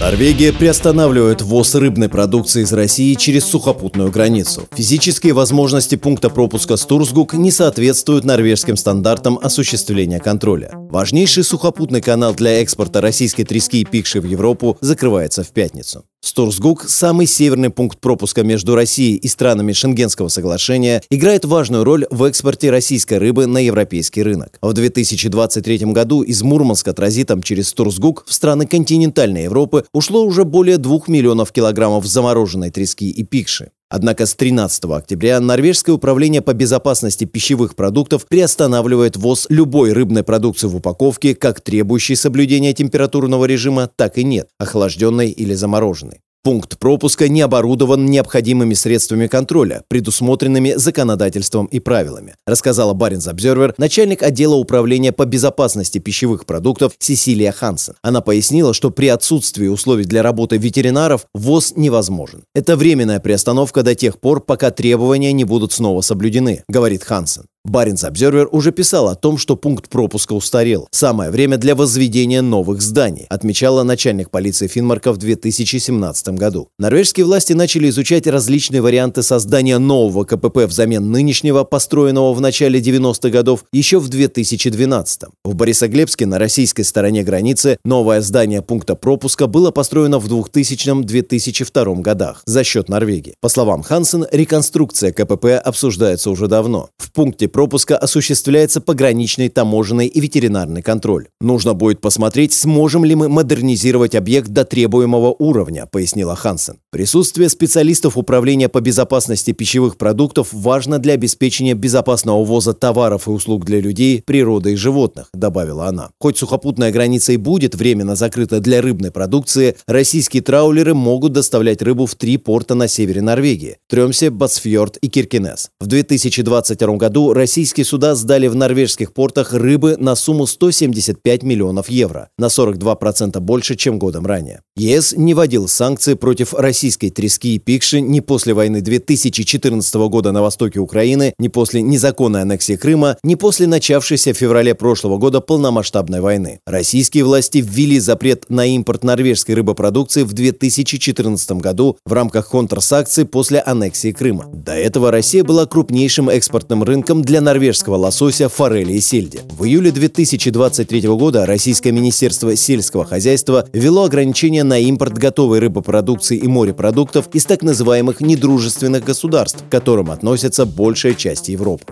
Норвегия приостанавливает ввоз рыбной продукции из России через сухопутную границу. Физические возможности пункта пропуска Стурсгук не соответствуют норвежским стандартам осуществления контроля. Важнейший сухопутный канал для экспорта российской трески и пикши в Европу закрывается в пятницу. Стурсгук, самый северный пункт пропуска между Россией и странами Шенгенского соглашения, играет важную роль в экспорте российской рыбы на европейский рынок. В 2023 году из Мурманска транзитом через Стурсгук в страны континентальной Европы ушло уже более 2 миллионов килограммов замороженной трески и пикши. Однако с 13 октября Норвежское управление по безопасности пищевых продуктов приостанавливает ввоз любой рыбной продукции в упаковке, как требующей соблюдения температурного режима, так и нет, охлажденной или замороженной. Пункт пропуска не оборудован необходимыми средствами контроля, предусмотренными законодательством и правилами, рассказала Баринс Обзервер, начальник отдела управления по безопасности пищевых продуктов Сесилия Хансен. Она пояснила, что при отсутствии условий для работы ветеринаров ВОЗ невозможен. Это временная приостановка до тех пор, пока требования не будут снова соблюдены, говорит Хансен. Баренц Обзервер уже писал о том, что пункт пропуска устарел. Самое время для возведения новых зданий, отмечала начальник полиции Финмарка в 2017 году. Норвежские власти начали изучать различные варианты создания нового КПП взамен нынешнего, построенного в начале 90-х годов, еще в 2012. В Борисоглебске на российской стороне границы новое здание пункта пропуска было построено в 2000-2002 годах за счет Норвегии. По словам Хансен, реконструкция КПП обсуждается уже давно. В пункте пропуска осуществляется пограничный, таможенный и ветеринарный контроль. Нужно будет посмотреть, сможем ли мы модернизировать объект до требуемого уровня, пояснила Хансен. Присутствие специалистов Управления по безопасности пищевых продуктов важно для обеспечения безопасного ввоза товаров и услуг для людей, природы и животных, добавила она. Хоть сухопутная граница и будет временно закрыта для рыбной продукции, российские траулеры могут доставлять рыбу в три порта на севере Норвегии – Трёмсе, Бацфьорд и Киркинес. В 2022 году российские суда сдали в норвежских портах рыбы на сумму 175 миллионов евро, на 42% больше, чем годом ранее. ЕС не вводил санкции против российской трески и пикши ни после войны 2014 года на востоке Украины, ни после незаконной аннексии Крыма, ни после начавшейся в феврале прошлого года полномасштабной войны. Российские власти ввели запрет на импорт норвежской рыбопродукции в 2014 году в рамках контрсакций после аннексии Крыма. До этого Россия была крупнейшим экспортным рынком для норвежского лосося, форели и сельди. В июле 2023 года Российское министерство сельского хозяйства ввело ограничения на импорт готовой рыбопродукции и морепродуктов из так называемых недружественных государств, к которым относятся большая часть Европы.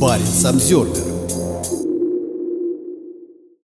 Баренц Обзервер.